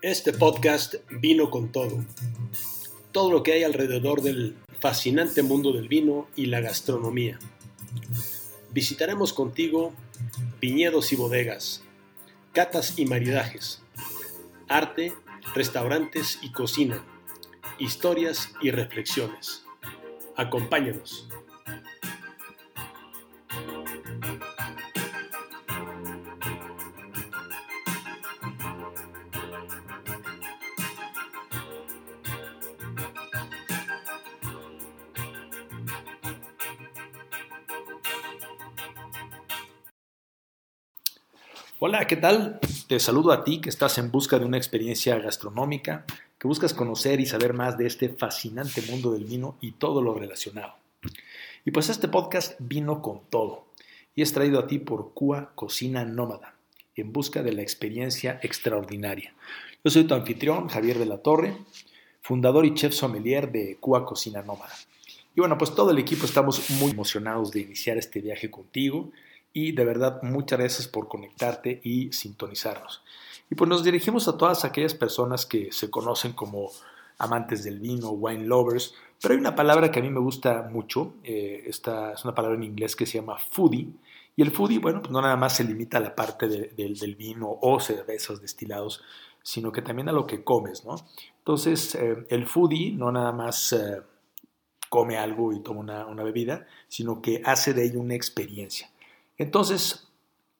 Este podcast vino con todo. Todo lo que hay alrededor del fascinante mundo del vino y la gastronomía. Visitaremos contigo viñedos y bodegas, catas y maridajes, arte, restaurantes y cocina, historias y reflexiones. Acompáñanos. Hola, ¿qué tal? Te saludo a ti que estás en busca de una experiencia gastronómica, que buscas conocer y saber más de este fascinante mundo del vino y todo lo relacionado. Y pues este podcast vino con todo y es traído a ti por Cua Cocina Nómada, en busca de la experiencia extraordinaria. Yo soy tu anfitrión, Javier de la Torre, fundador y chef sommelier de Cua Cocina Nómada. Y bueno, pues todo el equipo estamos muy emocionados de iniciar este viaje contigo y de verdad muchas gracias por conectarte y sintonizarnos. Y pues nos dirigimos a todas aquellas personas que se conocen como amantes del vino, wine lovers, pero hay una palabra que a mí me gusta mucho, eh, esta es una palabra en inglés que se llama foodie, y el foodie, bueno, pues no nada más se limita a la parte del vino o cervezas destilados, sino que también a lo que comes, ¿no? Entonces, eh, el foodie no nada más eh, come algo y toma una, una bebida, sino que hace de ello una experiencia. Entonces,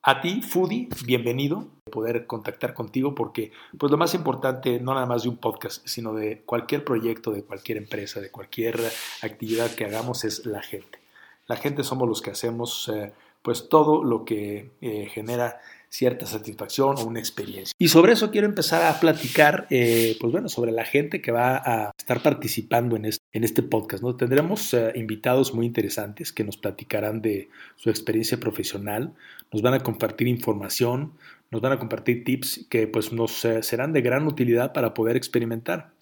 a ti, Foodie, bienvenido, poder contactar contigo porque pues lo más importante no nada más de un podcast, sino de cualquier proyecto, de cualquier empresa, de cualquier actividad que hagamos es la gente. La gente somos los que hacemos eh, pues todo lo que eh, genera cierta satisfacción o una experiencia. Y sobre eso quiero empezar a platicar, eh, pues bueno, sobre la gente que va a estar participando en este, este podcast. ¿no? Tendremos eh, invitados muy interesantes que nos platicarán de su experiencia profesional, nos van a compartir información, nos van a compartir tips que pues nos eh, serán de gran utilidad para poder experimentar.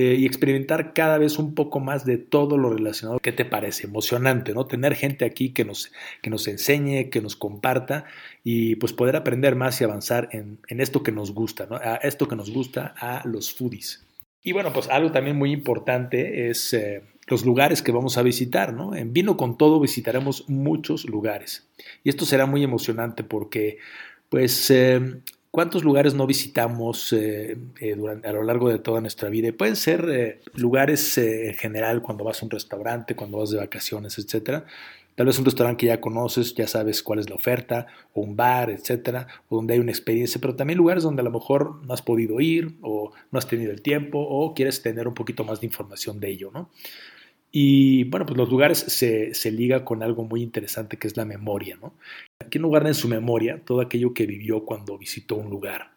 Eh, y experimentar cada vez un poco más de todo lo relacionado. ¿Qué te parece? Emocionante, ¿no? Tener gente aquí que nos, que nos enseñe, que nos comparta y pues poder aprender más y avanzar en, esto que nos gusta, ¿no? A esto que nos gusta a los foodies. Y bueno, pues algo también muy importante es eh, los lugares que vamos a visitar, ¿no? En Vino con Todo visitaremos muchos lugares. Y esto será muy emocionante porque, pues, eh, ¿Cuántos lugares no visitamos eh, eh, durante, a lo largo de toda nuestra vida? pueden ser eh, lugares en general, cuando vas a un restaurante, cuando vas de vacaciones, etcétera. Tal vez un restaurante que ya conoces, ya sabes cuál es la oferta, o un bar, etcétera, o donde hay una experiencia, pero también lugares donde a lo mejor no has podido ir, o no has tenido el tiempo, o quieres tener un poquito más de información de ello, ¿no? Y bueno, pues los lugares se, se, liga con algo muy interesante que es la memoria, ¿no? ¿Quién no guarda en su memoria todo aquello que vivió cuando visitó un lugar?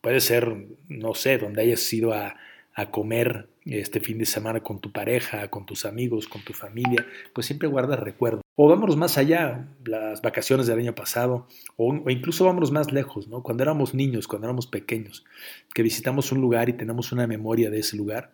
Puede ser, no sé, donde hayas ido a, a comer este fin de semana con tu pareja, con tus amigos, con tu familia, pues siempre guarda recuerdos. O vámonos más allá, las vacaciones del año pasado, o, o, incluso vámonos más lejos, ¿no? Cuando éramos niños, cuando éramos pequeños, que visitamos un lugar y tenemos una memoria de ese lugar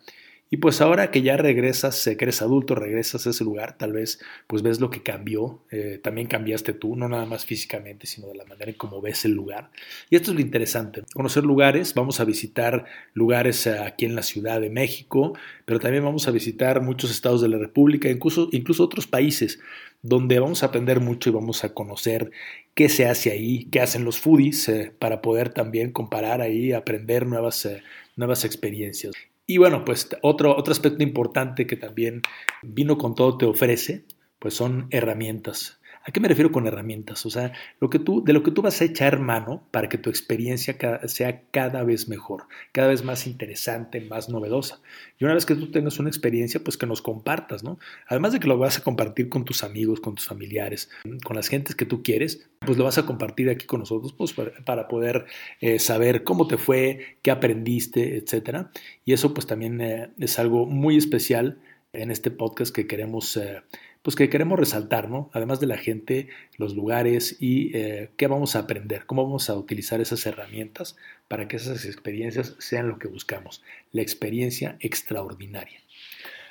y pues ahora que ya regresas, que eres adulto, regresas a ese lugar, tal vez pues ves lo que cambió, eh, también cambiaste tú, no nada más físicamente, sino de la manera en cómo ves el lugar. Y esto es lo interesante, conocer lugares, vamos a visitar lugares eh, aquí en la Ciudad de México, pero también vamos a visitar muchos estados de la República, incluso, incluso otros países, donde vamos a aprender mucho y vamos a conocer qué se hace ahí, qué hacen los foodies, eh, para poder también comparar ahí, aprender nuevas, nuevas experiencias. Y bueno, pues otro, otro aspecto importante que también vino con todo te ofrece, pues son herramientas. ¿A qué me refiero con herramientas? O sea, lo que tú, de lo que tú vas a echar mano para que tu experiencia sea cada vez mejor, cada vez más interesante, más novedosa. Y una vez que tú tengas una experiencia, pues que nos compartas, ¿no? Además de que lo vas a compartir con tus amigos, con tus familiares, con las gentes que tú quieres, pues lo vas a compartir aquí con nosotros pues, para poder eh, saber cómo te fue, qué aprendiste, etcétera. Y eso pues también eh, es algo muy especial en este podcast que queremos eh, pues que queremos resaltar, ¿no? Además de la gente, los lugares y eh, qué vamos a aprender, cómo vamos a utilizar esas herramientas para que esas experiencias sean lo que buscamos, la experiencia extraordinaria.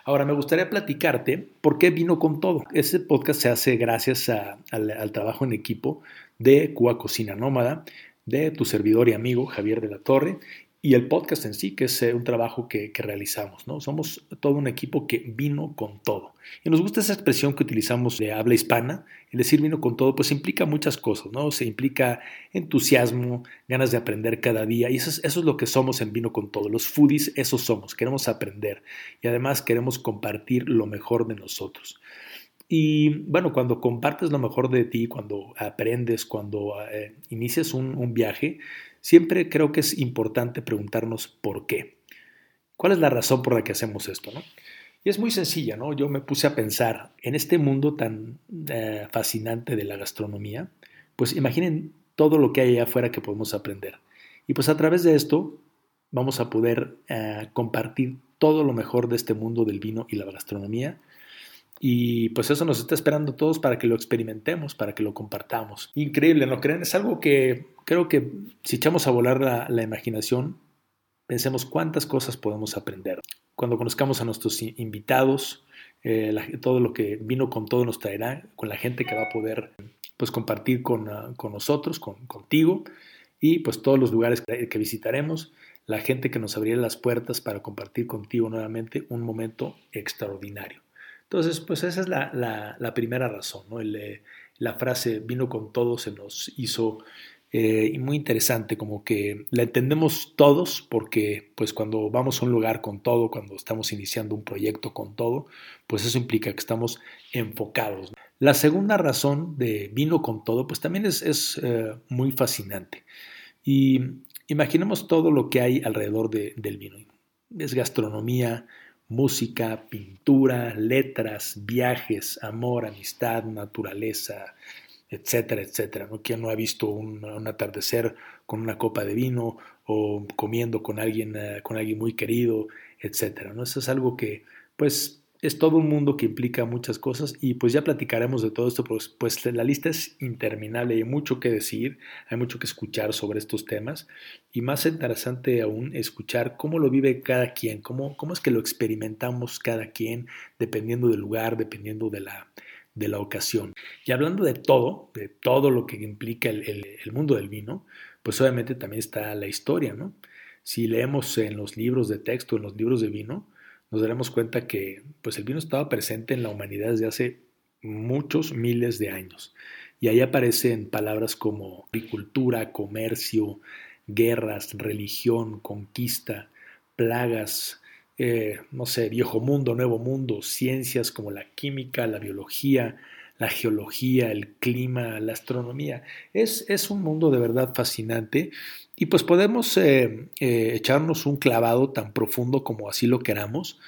Ahora, me gustaría platicarte por qué vino con todo. Este podcast se hace gracias al, trabajo en equipo de Cuba Cocina Nómada, de tu servidor y amigo Javier de la Torre y el podcast en sí, que es eh, un trabajo que, realizamos. ¿no? Somos todo un equipo que vino con todo. Y nos gusta esa expresión que utilizamos de habla hispana. El decir vino con todo, pues implica muchas cosas, ¿no? Se implica entusiasmo, ganas de aprender cada día. Y eso es, eso es lo que somos en vino con todo. Los foodies, eso somos. Queremos aprender. Y además queremos compartir lo mejor de nosotros. Y bueno, cuando compartes lo mejor de ti, cuando aprendes, cuando eh, inicias un, viaje, siempre creo que es importante preguntarnos por qué. ¿Cuál es la razón por la que hacemos esto? ¿no? Y es muy sencilla, ¿no? Yo me puse a pensar en este mundo tan eh, fascinante de la gastronomía, pues imaginen todo lo que hay allá afuera que podemos aprender. Y pues a través de esto vamos a poder eh, compartir todo lo mejor de este mundo del vino y la gastronomía y pues eso nos está esperando a todos para que lo experimentemos, para que lo compartamos. Increíble, ¿no creen? Es algo que creo que si echamos a volar la, imaginación, pensemos cuántas cosas podemos aprender. Cuando conozcamos a nuestros invitados, eh, todo lo que vino con todo nos traerá, con la gente que va a poder pues compartir con, ah, con nosotros, con, contigo, y pues todos los lugares que, que visitaremos, la gente que nos abrirá las puertas para compartir contigo nuevamente un momento extraordinario. Entonces, pues esa es la, primera razón, ¿no? Eh, la frase vino con todo se nos hizo eh, muy interesante, como que la entendemos todos porque pues cuando vamos a un lugar con todo, cuando estamos iniciando un proyecto con todo, pues eso implica que estamos enfocados. La segunda razón de vino con todo, pues también es, eh, muy fascinante. Y imaginemos todo lo que hay alrededor del vino. Es gastronomía, música, pintura, letras, viajes, amor, amistad, naturaleza, etcétera, etcétera. ¿no? ¿Quién no ha visto un, atardecer con una copa de vino o comiendo con alguien, eh, con alguien muy querido, etcétera? ¿no? Eso es algo que, pues, es todo un mundo que implica muchas cosas y pues ya platicaremos de todo esto, pues, pues la lista es interminable, hay mucho que decir, hay mucho que escuchar sobre estos temas y más interesante aún escuchar cómo lo vive cada quien, cómo, cómo es que lo experimentamos cada quien, dependiendo del lugar, dependiendo de la, de la ocasión. Y hablando de todo, de todo lo que implica el, el mundo del vino, pues obviamente también está la historia, ¿no? Si leemos en los libros de texto, en los libros de vino, nos daremos cuenta que pues el vino estaba presente en la humanidad desde hace muchos miles de años. Y ahí aparecen palabras como agricultura, comercio, guerras, religión, conquista, plagas, eh, no sé, viejo mundo, nuevo mundo, ciencias como la química, la biología, la geología, el clima, la astronomía. Es, es un mundo de verdad fascinante y pues podemos eh, eh, echarnos un clavado tan profundo como así lo queramos,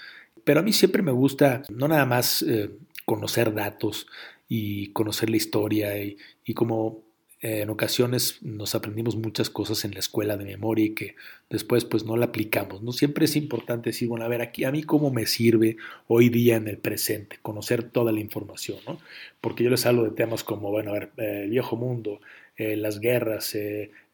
pero a mí siempre me gusta no nada más eh, conocer datos y conocer la historia y, como en ocasiones nos aprendimos muchas cosas en la escuela de memoria y que después pues no la aplicamos. ¿no? Siempre es importante decir, bueno, a ver, aquí a mí cómo me sirve hoy día en el presente, conocer toda la información, ¿no? Porque yo les hablo de temas como, bueno, a ver, el viejo mundo, las guerras,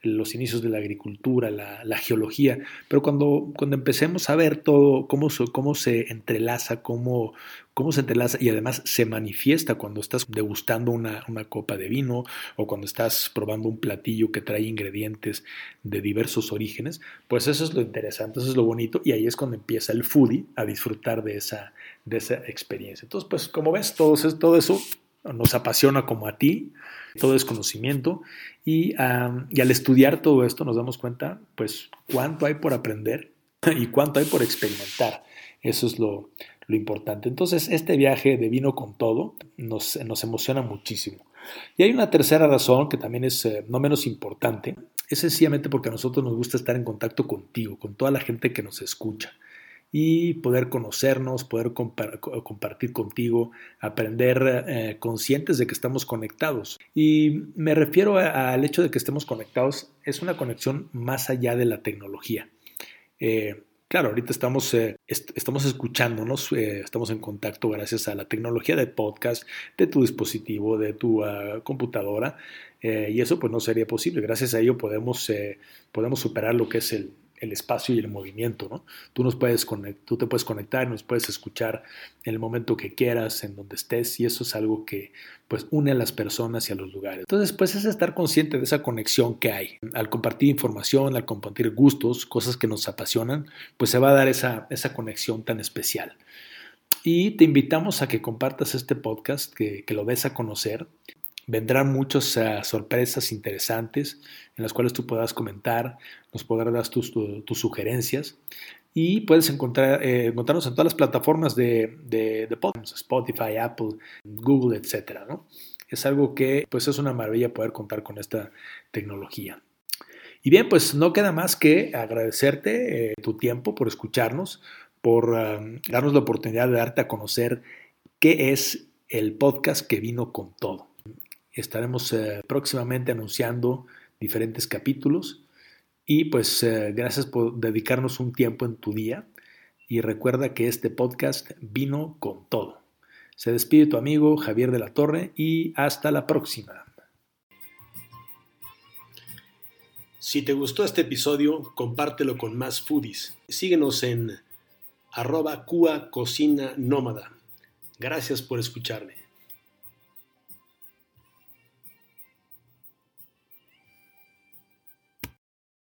los inicios de la agricultura, la, geología, pero cuando, cuando empecemos a ver todo, cómo, cómo se entrelaza, cómo, cómo se entrelaza y además se manifiesta cuando estás degustando una, una, copa de vino o cuando estás probando un platillo que trae ingredientes de diversos orígenes, pues eso es lo interesante, eso es lo bonito y ahí es cuando empieza el foodie a disfrutar de esa, de esa experiencia. Entonces, pues como ves, todo, eso nos apasiona como a ti, todo es conocimiento y, al estudiar todo esto nos damos cuenta pues cuánto hay por aprender y cuánto hay por experimentar. Eso es lo, importante. Entonces este viaje de vino con todo nos, nos, emociona muchísimo. Y hay una tercera razón que también es eh, no menos importante, es sencillamente porque a nosotros nos gusta estar en contacto contigo, con toda la gente que nos escucha y poder conocernos, poder compartir contigo, aprender eh, conscientes de que estamos conectados. Y me refiero al hecho de que estemos conectados, es una conexión más allá de la tecnología. Eh, claro, ahorita estamos, eh, estamos escuchándonos, estamos en contacto gracias a la tecnología de podcast, de tu dispositivo, de tu ah, computadora, y eso pues no sería posible. Gracias a ello podemos, podemos superar lo que es el, el espacio y el movimiento, ¿no? Tú, nos puedes tú te puedes conectar, nos puedes escuchar en el momento que quieras, en donde estés, y eso es algo que pues une a las personas y a los lugares. Entonces, pues es estar consciente de esa conexión que hay. Al compartir información, al compartir gustos, cosas que nos apasionan, pues se va a dar esa, esa conexión tan especial. Y te invitamos a que compartas este podcast, que, que lo des a conocer vendrán muchas uh, sorpresas interesantes en las cuales tú puedas comentar, nos podrás dar tus, tu, tus sugerencias y puedes encontrar, eh, encontrarnos en todas las plataformas de, de, de podcast, Spotify, Apple, Google, etc. ¿no? Es algo que pues es una maravilla poder contar con esta tecnología. Y bien, pues no queda más que agradecerte eh, tu tiempo por escucharnos, por um, darnos la oportunidad de darte a conocer qué es el podcast que vino con todo. Estaremos eh, próximamente anunciando diferentes capítulos y pues eh, gracias por dedicarnos un tiempo en tu día y recuerda que este podcast vino con todo. Se despide tu amigo Javier de la Torre y hasta la próxima. Si te gustó este episodio, compártelo con más foodies. Síguenos en arroba Cua Cocina Nómada. Gracias por escucharme.